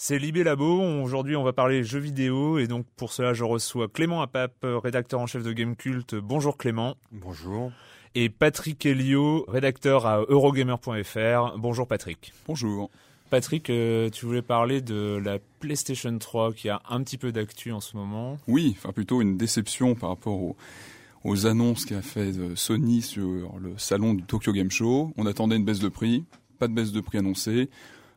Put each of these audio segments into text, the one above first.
C'est Libé Labo, aujourd'hui on va parler jeux vidéo et donc pour cela je reçois Clément Apap, rédacteur en chef de Gamecult. Bonjour Clément. Bonjour. Et Patrick Elio, rédacteur à Eurogamer.fr. Bonjour Patrick. Bonjour. Patrick, euh, tu voulais parler de la PlayStation 3 qui a un petit peu d'actu en ce moment. Oui, enfin plutôt une déception par rapport aux, aux annonces qu'a fait euh, Sony sur le salon du Tokyo Game Show. On attendait une baisse de prix, pas de baisse de prix annoncée.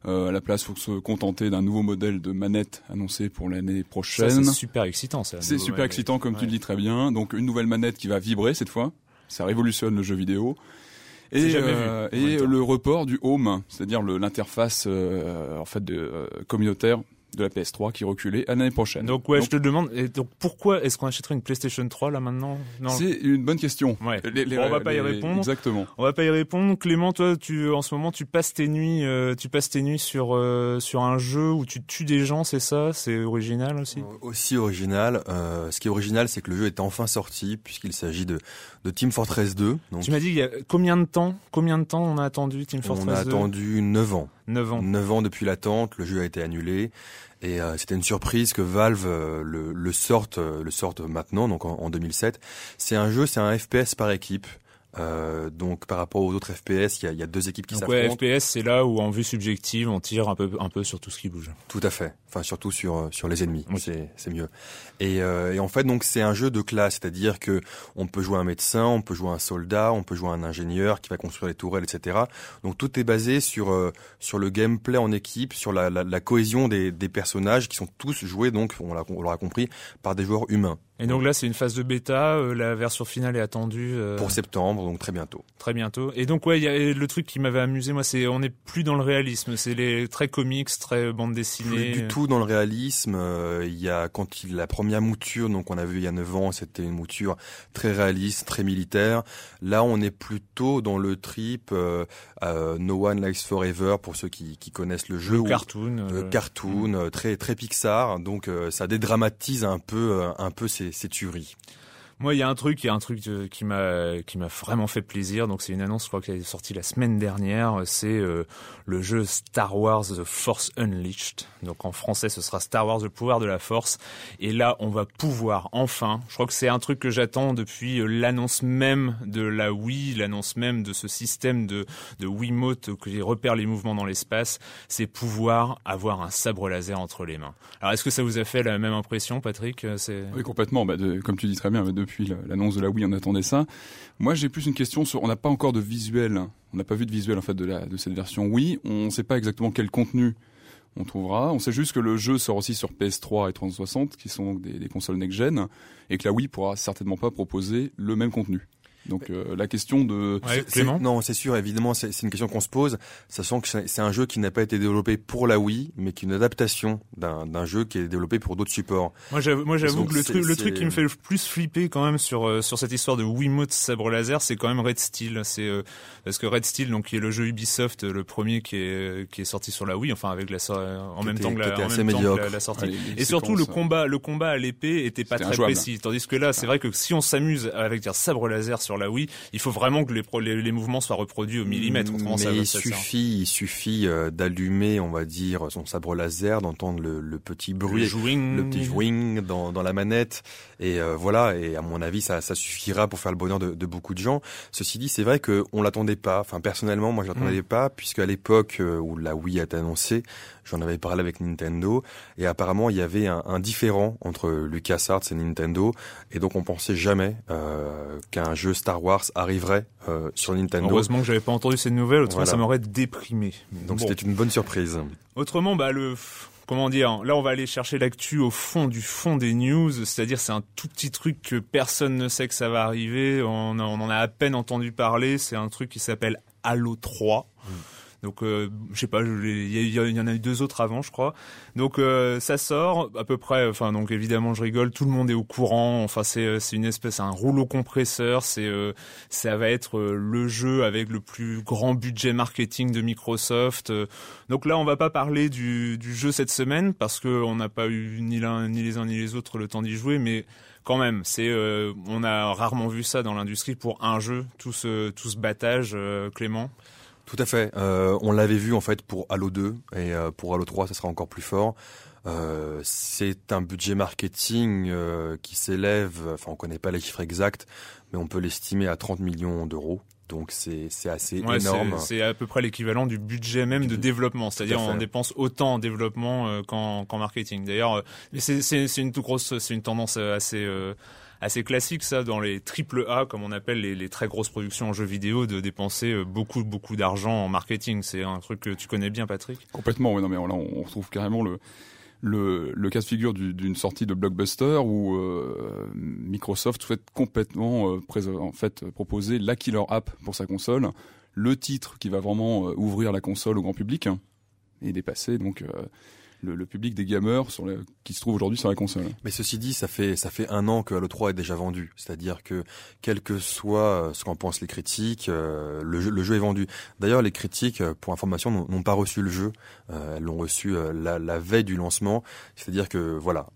Euh, à la place, faut se contenter d'un nouveau modèle de manette annoncé pour l'année Ça, prochaine. c'est super excitant ça. C'est super Ouais, excitant, comme tu le dis très bien. Donc une nouvelle manette qui va vibrer cette fois. Ça révolutionne le jeu vidéo. Et, euh, et le report du home, c'est-à-dire l'interface euh, en fait de, euh, communautaire de la PS3 qui reculait à l'année prochaine. Donc ouais, je te demande, et donc pourquoi est-ce qu'on achèterait une PlayStation 3 là maintenant? Non. c'est une bonne question. Ouais. Les- les- Bon, on va pas y répondre. Exactement. On va pas y répondre. Clément, toi, tu en ce moment, tu passes tes nuits, euh, tu passes tes nuits sur euh, sur un jeu où tu tues des gens, c'est ça? C'est original aussi? Aussi original. euh, ce qui est original, c'est que le jeu est enfin sorti puisqu'il s'agit de, de Team Fortress 2. Donc, Tu m'as dit il y a combien de temps? Combien de temps on a attendu Team Fortress on a 2 attendu 9 ans. 9 ans. 9 ans depuis l'attente, le jeu a été annulé. Et euh, c'était une surprise que Valve euh, le, le sorte, euh, le sorte maintenant, donc en, en 2007. C'est un jeu, c'est un FPS par équipe. Euh, donc par rapport aux autres FPS, il y a, il y a deux équipes qui Donc ouais, s'affrontent. FPS, c'est là où en vue subjective, on tire un peu un peu sur tout ce qui bouge. Tout à fait. Enfin, surtout sur euh, sur les ennemis. Oui. C'est c'est mieux. Et, euh, et en fait, donc c'est un jeu de classe, c'est-à-dire que on peut jouer un médecin, on peut jouer un soldat, on peut jouer un ingénieur qui va construire les tourelles, etc. Donc tout est basé sur euh, sur le gameplay en équipe, sur la, la, la cohésion des, des personnages qui sont tous joués donc on l'aura compris par des joueurs humains. Et donc là, c'est une phase de bêta. euh, la version finale est attendue euh, Pour septembre, donc très bientôt. très bientôt. Et donc ouais, il y a et le truc qui m'avait amusé, moi, c'est on n'est plus dans le réalisme. C'est les très comics, très bande dessinée. Plus du tout dans le réalisme. euh, Il y a quand il la première mouture, donc on a vu il y a 9 ans, c'était une mouture très réaliste, très militaire. Là, on est plutôt dans le trip euh, euh, No One Likes Forever pour ceux qui, qui connaissent le jeu. Le cartoon. euh, cartoon, euh, très très Pixar. Donc euh, ça dédramatise un peu un peu ces, ces tueries. Moi, il y a un truc, il y a un truc euh, qui m'a qui m'a vraiment fait plaisir. Donc, c'est une annonce, je crois, qui est sortie la semaine dernière. C'est euh, le jeu Star Wars The Force Unleashed. Donc, en français, ce sera Star Wars le pouvoir de la Force. Et là, on va pouvoir enfin. Je crois que c'est un truc que j'attends depuis euh, l'annonce même de la Wii, l'annonce même de ce système de de Wiimote qui repère les mouvements dans l'espace. C'est pouvoir avoir un sabre laser entre les mains. Alors, est-ce que ça vous a fait la même impression, Patrick? Euh, Oui, complètement. Bah, comme tu dis très bien, depuis la- l'annonce de la Wii, on attendait ça. Moi, j'ai plus une question sur. On n'a pas encore de visuel. On n'a pas vu de visuel en fait de, cette version Wii. On ne sait pas exactement quel contenu on trouvera. On sait juste que le jeu sort aussi sur PS3 et 360, qui sont des, des consoles next-gen, et que la Wii pourra certainement pas proposer le même contenu. Donc euh, la question de Ouais, Clément? Non, c'est sûr, évidemment, c'est une question qu'on se pose, sachant que c'est un jeu qui n'a pas été développé pour la Wii, mais qui est une adaptation d'un jeu qui est développé pour d'autres supports. Moi j'avoue, moi j'avoue Donc, que le truc, le truc qui me fait le plus flipper quand même sur euh, sur cette histoire de Wiimote sabre laser, c'est quand même Red Steel. C'est euh, parce que Red Steel, donc qui est le jeu Ubisoft, le premier qui est qui est sorti sur la Wii, enfin avec la so- en même temps que la, en assez même temps que médiocre. la, la sortie. Et surtout le séquences, combat, le combat à l'épée était pas très injouable. précis. Tandis que là, c'est vrai que si on s'amuse avec un sabre laser sur la Wii, il faut vraiment que les, pro- les, les mouvements soient reproduits au millimètre. Ça Mais il ça suffit, il suffit euh, d'allumer, on va dire, son sabre laser, d'entendre le, le petit bruit, Le jouing. le petit jouing dans, dans la manette, et euh, voilà. Et à mon avis, ça, ça suffira pour faire le bonheur de, de beaucoup de gens. Ceci dit, c'est vrai que on l'attendait pas. Enfin, personnellement, moi, je l'attendais pas, puisque à l'époque euh, où la Wii a été annoncée, j'en avais parlé avec Nintendo, et apparemment, il y avait un, un différent entre LucasArts et Nintendo, et donc on pensait jamais euh, qu'un jeu Star Wars arriverait euh, sur Nintendo. Heureusement que j'avais pas entendu cette nouvelle, autrement Voilà. ça m'aurait déprimé. Donc Bon. c'était une bonne surprise. Autrement, bah le comment dire, là on va aller chercher l'actu au fond du fond des news, c'est-à-dire c'est un tout petit truc que personne ne sait que ça va arriver, on en a à peine entendu parler, c'est un truc qui s'appelle Halo 3. Donc euh, je sais pas, il y, en a eu deux autres avant, je crois. Donc euh, ça sort à peu près. Enfin donc évidemment je rigole, tout le monde est au courant. Enfin c'est euh, c'est une espèce, un rouleau compresseur. C'est euh, ça va être euh, le jeu avec le plus grand budget marketing de Microsoft. Euh, donc là on va pas parler du, du jeu cette semaine parce que on n'a pas eu ni l'un ni les uns ni les autres le temps d'y jouer, mais quand même, c'est on a rarement vu ça dans l'industrie pour un jeu, tout ce tout ce battage, Clément. Tout à fait. Euh, on l'avait vu en fait pour Halo 2 et euh, pour Halo 3, ça sera encore plus fort. Euh, c'est un budget marketing qui s'élève, enfin on connaît pas les chiffres exacts, mais on peut l'estimer à 30 millions d'euros. Donc c'est c'est assez Ouais, énorme. c'est- à peu près l'équivalent du budget même de développement, c'est-à-dire Tout on dépense autant en développement qu'en marketing. D'ailleurs, c'est une toute grosse, c'est une tendance assez assez classique ça dans les triple A comme on appelle les, très grosses productions en jeux vidéo de dépenser euh, beaucoup beaucoup d'argent en marketing. C'est un truc que tu connais bien, Patrick? Complètement, ouais, non mais là on retrouve carrément le le, cas de figure du- d'une sortie de blockbuster où euh, Microsoft souhaite complètement euh, en fait proposer la killer app pour sa console, le titre qui va vraiment ouvrir la console au grand public et dépasser donc le, le public des gamers sur qui se trouve aujourd'hui sur la console. Mais ceci dit, ça fait ça fait un an que Halo 3 est déjà vendu. C'est-à-dire que quel que soit euh, ce qu'en pensent les critiques, euh, le, jeu, le jeu est vendu. D'ailleurs, les critiques, euh, pour information, n'ont pas reçu le jeu. Elles l'ont reçu la, la veille du lancement. C'est-à-dire que voilà,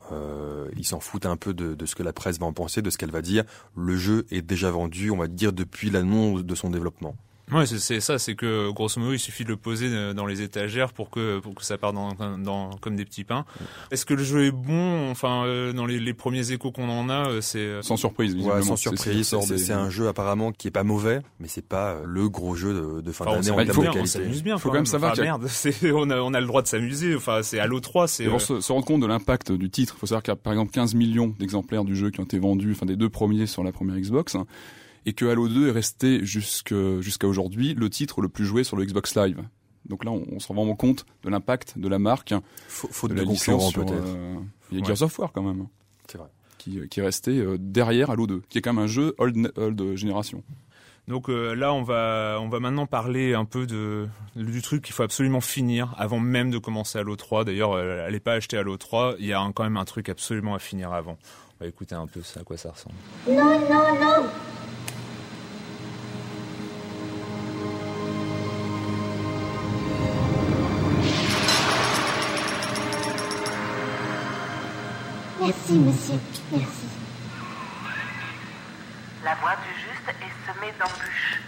ils s'en foutent un peu de, de ce que la presse va en penser, de ce qu'elle va dire. Le jeu est déjà vendu, on va dire depuis l'annonce de son développement. Ouais, c'est- c'est ça, c'est que grosso modo, il suffit de le poser euh, dans les étagères pour que pour que ça parte dans, dans comme des petits pains. Est-ce que le jeu est bon? Enfin, euh, dans les, les premiers échos qu'on en a, euh, c'est euh, Sans surprise, Ouais, sans surprise, c'est des- un jeu apparemment qui est pas mauvais, mais c'est pas le gros jeu de, de fin Enfin, d'année en termes de bien, on qualité. s'amuse bien. Faut quand même savoir Enfin, merde, on a on a le droit de s'amuser. Enfin, c'est Halo 3, c'est euh, se, se rendre compte de l'impact du titre, il faut savoir qu'il y a par exemple 15 millions d'exemplaires du jeu qui ont été vendus, enfin des deux premiers sur la première Xbox, hein, et que Halo 2 est resté jusqu'à aujourd'hui le titre le plus joué sur le Xbox Live. Donc là, on, on se rend vraiment compte de l'impact de la marque, Faut- Faute de de, la sur, peut-être. euh, il y a Ouais. Gears of War quand même, C'est vrai. qui, qui est resté euh, derrière Halo 2, qui est quand même un jeu old, old génération. Donc euh, là, on va on va maintenant parler un peu de du truc qu'il faut absolument finir avant même de commencer Halo 3. D'ailleurs, euh, allez pas acheter Halo 3. Il y a un- quand même un truc absolument à finir avant. On va écouter un peu ça, à quoi ça ressemble. Non, non, non Merci, monsieur. Merci. La voie du juste est semée d'embûches,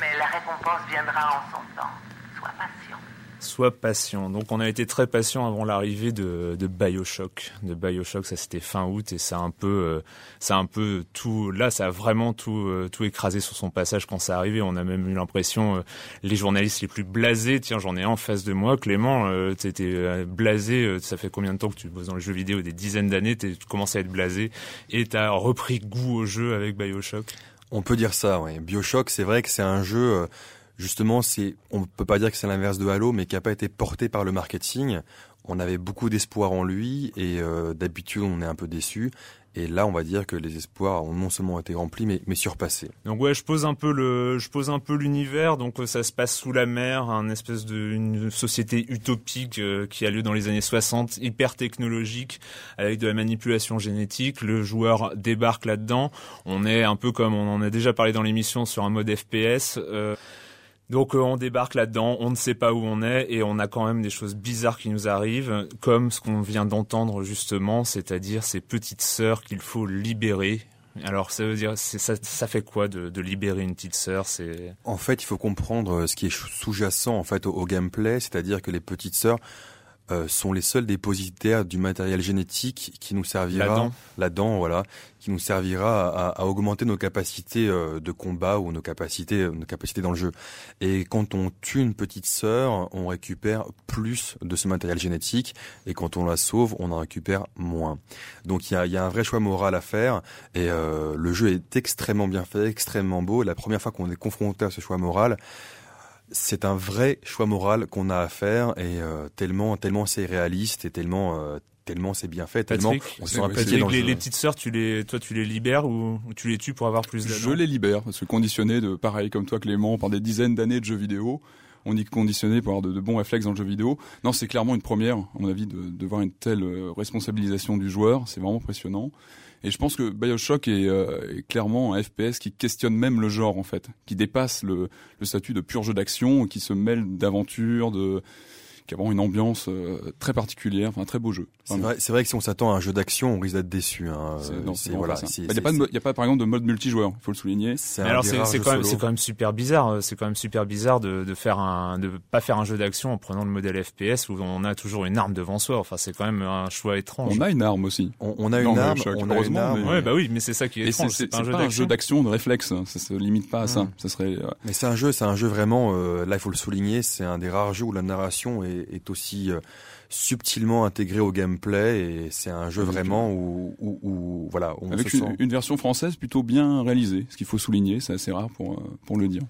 mais la récompense viendra en son temps. Sois patient. Sois patient. Donc on a été très patient avant l'arrivée de, de Bioshock. De Bioshock, ça c'était fin août et ça a un peu, euh, ça a un peu tout. Là, ça a vraiment tout, euh, tout écrasé sur son passage quand ça arrivé. On a même eu l'impression, euh, les journalistes les plus blasés. Tiens, j'en ai un en face de moi, Clément. T'étais blasé. Ça fait combien de temps que tu bosses dans les jeux vidéo? Des dizaines d'années. Tu commences à être blasé et t'as repris goût au jeu avec Bioshock? On peut dire ça, ouais. Bioshock, c'est vrai que c'est un jeu, justement, c'est, on peut pas dire que c'est l'inverse de Halo, mais qui a pas été porté par le marketing. On avait beaucoup d'espoir en lui et euh, d'habitude on est un peu déçu. Et là, on va dire que les espoirs ont non seulement été remplis, mais, mais surpassés. Donc ouais, je pose un peu le, je pose un peu l'univers. Donc euh, ça se passe sous la mer, un espèce de une société utopique euh, qui a lieu dans les années 60, hyper technologique, avec de la manipulation génétique. Le joueur débarque là-dedans. On est un peu comme on en a déjà parlé dans l'émission sur un mode FPS. Euh, donc euh, on débarque là-dedans, on ne sait pas où on est et on a quand même des choses bizarres qui nous arrivent, comme ce qu'on vient d'entendre justement, c'est-à-dire ces petites sœurs qu'il faut libérer. Alors ça veut dire, ça, fait quoi de, libérer une petite sœur C'est? En fait, il faut comprendre ce qui est sous-jacent en fait au, au gameplay, c'est-à-dire que les petites sœurs euh, sont les seuls dépositaires du matériel génétique qui nous servira là-dedans. voilà, qui nous servira à, à augmenter nos capacités euh, de combat ou nos capacités, nos capacités dans le jeu. Et quand on tue une petite sœur, on récupère plus de ce matériel génétique, et quand on la sauve, on en récupère moins. Donc il y a, y a un vrai choix moral à faire, et euh, le jeu est extrêmement bien fait, extrêmement beau. Et la première fois qu'on est confronté à ce choix moral, c'est un vrai choix moral qu'on a à faire, et euh, tellement, tellement c'est réaliste, et tellement, euh, tellement c'est bien fait, tellement Patrick, on se sent dans les, le les petites sœurs, tu les, toi tu les libères ou, ou tu les tues pour avoir plus Je d'anneaux les libère, parce que conditionné de, pareil comme toi Clément, par des dizaines d'années de jeux vidéo, on dit conditionné pour avoir de, de bons réflexes dans le jeu vidéo. Non, c'est clairement une première, à mon avis, de, de voir une telle euh, responsabilisation du joueur, c'est vraiment impressionnant. Et je pense que Bioshock est, euh, est clairement un FPS qui questionne même le genre, en fait, qui dépasse le, le statut de pur jeu d'action, qui se mêle d'aventure, de qui a vraiment une ambiance euh, très particulière, enfin un très beau jeu. C'est vrai, que si on s'attend à un jeu d'action, on risque d'être déçu. Hein. Euh, voilà, Bah, Il n'y a, y a pas, par exemple, de mode multijoueur, il faut le souligner. c'est Mais alors quand même quand super bizarre euh, c'est quand même super bizarre de, de faire un de pas faire un jeu d'action en prenant le modèle FPS où on a toujours une arme devant soi enfin c'est quand même un choix étrange On a une arme aussi. On, on a une arme, Bioshock, on a une heureusement, arme. mais- ouais bah oui mais c'est ça qui est Et étrange c'est- pas un jeu d'action jeu d'action de réflexe, hein. ça se limite pas à ça. Mm. Ça serait euh, Mais c'est un jeu, c'est un jeu vraiment. là, il faut le souligner, c'est un des rares jeux où la narration est, est aussi euh, subtilement intégrée au gameplay et c'est un jeu vraiment où, où, où, voilà, on avec se une, sent. une version française plutôt bien réalisée, ce qu'il faut souligner, c'est assez rare pour euh, pour le dire.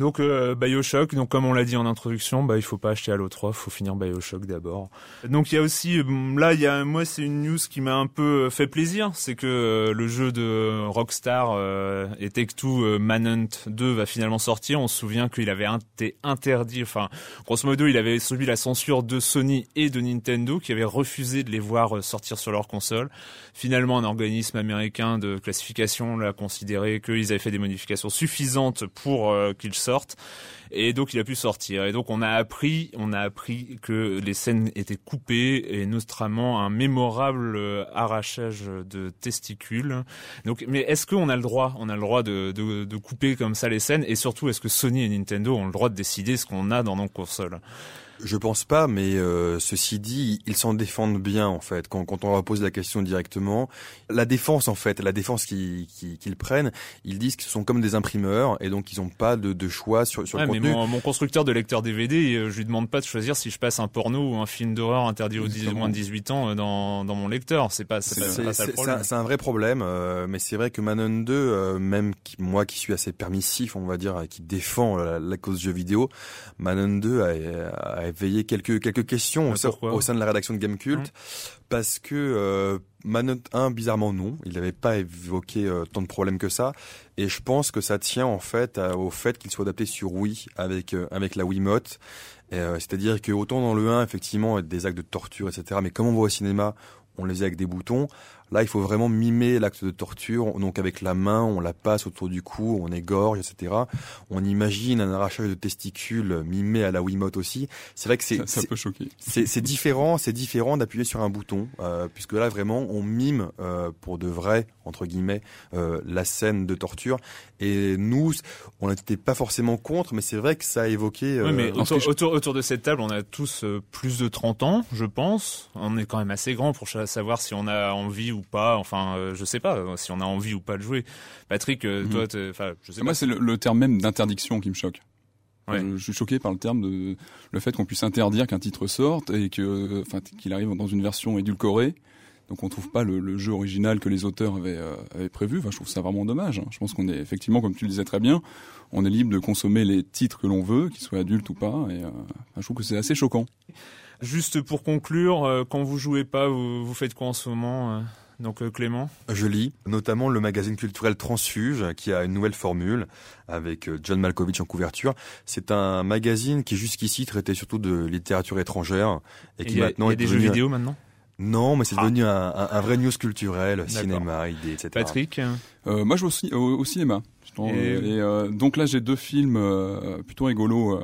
Donc euh, BioShock, donc comme on l'a dit en introduction, bah il faut pas acheter Halo 3, faut finir BioShock d'abord. Donc il y a aussi euh, là il y a moi c'est une news qui m'a un peu fait plaisir, c'est que euh, le jeu de Rockstar euh, et Take-Two euh, Manhunt 2 va finalement sortir. On se souvient qu'il avait été interdit, enfin grosso modo il avait subi la censure de Sony et de Nintendo qui avaient refusé de les voir euh, sortir sur leur console. Finalement un organisme américain de classification l'a considéré qu'ils avaient fait des modifications suffisantes pour euh, qu'ils sortent et donc il a pu sortir. Et donc on a appris on a appris que les scènes étaient coupées et notamment un mémorable euh, arrachage de testicules. Donc mais est-ce qu'on a le droit on a le droit de, couper comme ça les scènes? Et surtout est-ce que Sony et Nintendo ont le droit de décider ce qu'on a dans nos consoles? Je pense pas, mais euh, ceci dit, ils s'en défendent bien en fait. Quand, quand on leur pose la question directement, la défense en fait, la défense qu'ils qu'ils- qu'ils prennent, ils disent que ce sont comme des imprimeurs et donc ils n'ont pas de, de choix sur, sur Ouais, le mais contenu. mon, mon constructeur de lecteur DVD, euh, je lui demande pas de choisir si je passe un porno ou un film d'horreur interdit aux 10 Exactement. moins de 18 ans euh, dans, dans mon lecteur. C'est pas, c'est C'est- un, vrai problème, euh, mais c'est vrai que Manon 2, euh, même qui, moi qui suis assez permissif, on va dire, qui défend la, la cause jeu vidéo, Manon 2 a, a éveillé quelques quelques questions au, Mais sein- pourquoi au sein de la rédaction de Gamecult, parce que euh, Manon 1, bizarrement non, il n'avait pas évoqué euh, tant de problèmes que ça, et je pense que ça tient en fait à- au fait qu'il soit adapté sur Wii avec euh, avec la Wiimote. Euh, C'est-à-dire que autant dans le 1, effectivement, des actes de torture, etc. Mais comme on voit au cinéma, on les a avec des boutons. Là, il faut vraiment mimer l'acte de torture. Donc, avec la main, on la passe autour du cou, on égorge, etc. On imagine un arrachage de testicules mimé à la Wiimote aussi. C'est vrai que c'est Ça, ça c'est- peut choquer. c'est c'est différent, c'est différent d'appuyer sur un bouton, euh, puisque là vraiment on mime euh, pour de vrai entre guillemets euh, la scène de torture. Et nous, on n'était pas forcément contre, mais c'est vrai que ça a évoqué. euh, Oui, mais autour, que je- autour, autour de cette table, on a tous euh, plus de 30 ans, je pense. On est quand même assez grand pour savoir si on a envie ou pas. Enfin, euh, je sais pas euh, si on a envie ou pas de jouer. Patrick, euh, Mhm. toi, enfin, je sais Moi, c'est le, le terme même d'interdiction qui me choque. Ouais. Je, suis choqué par le terme de le fait qu'on puisse interdire qu'un titre sorte et que, enfin, qu'il arrive dans une version édulcorée. Donc on trouve pas le, le jeu original que les auteurs avaient, euh, avaient prévu. Enfin, je trouve ça vraiment dommage. hein. Je pense qu'on est effectivement, comme tu le disais très bien, on est libre de consommer les titres que l'on veut, qu'ils soient adultes ou pas. Et euh, je trouve que c'est assez choquant. Juste pour conclure, quand vous jouez pas, vous, vous faites quoi en ce moment Donc euh, Clément Je lis notamment le magazine culturel Transfuge qui a une nouvelle formule avec euh, John Malkovich en couverture. C'est un magazine qui jusqu'ici traitait surtout de littérature étrangère et qui il y a, maintenant y a est des jeux devenu un- vidéo maintenant? Non, mais c'est Ah. devenu un, un- un vrai news culturel, cinéma, idées, etc. Patrick? Euh, moi, je vais au, ci- au- au cinéma. Et- Et, euh, donc là, j'ai deux films euh, plutôt rigolos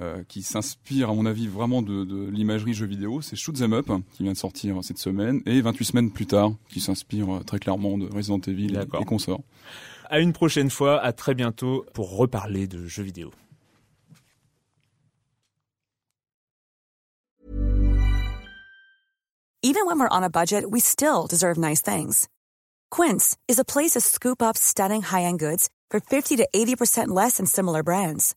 euh, qui s'inspirent, à mon avis, vraiment de, de l'imagerie jeu vidéo. C'est Shoot 'em Up, qui vient de sortir cette semaine, et 28 semaines plus tard, qui s'inspire euh, très clairement de Resident Evil et consorts. À une prochaine fois, à très bientôt pour reparler de jeux vidéo. Even when we're on a budget, we still deserve nice things. Quince is a place to scoop up stunning high-end goods for 50 to 80% less than similar brands.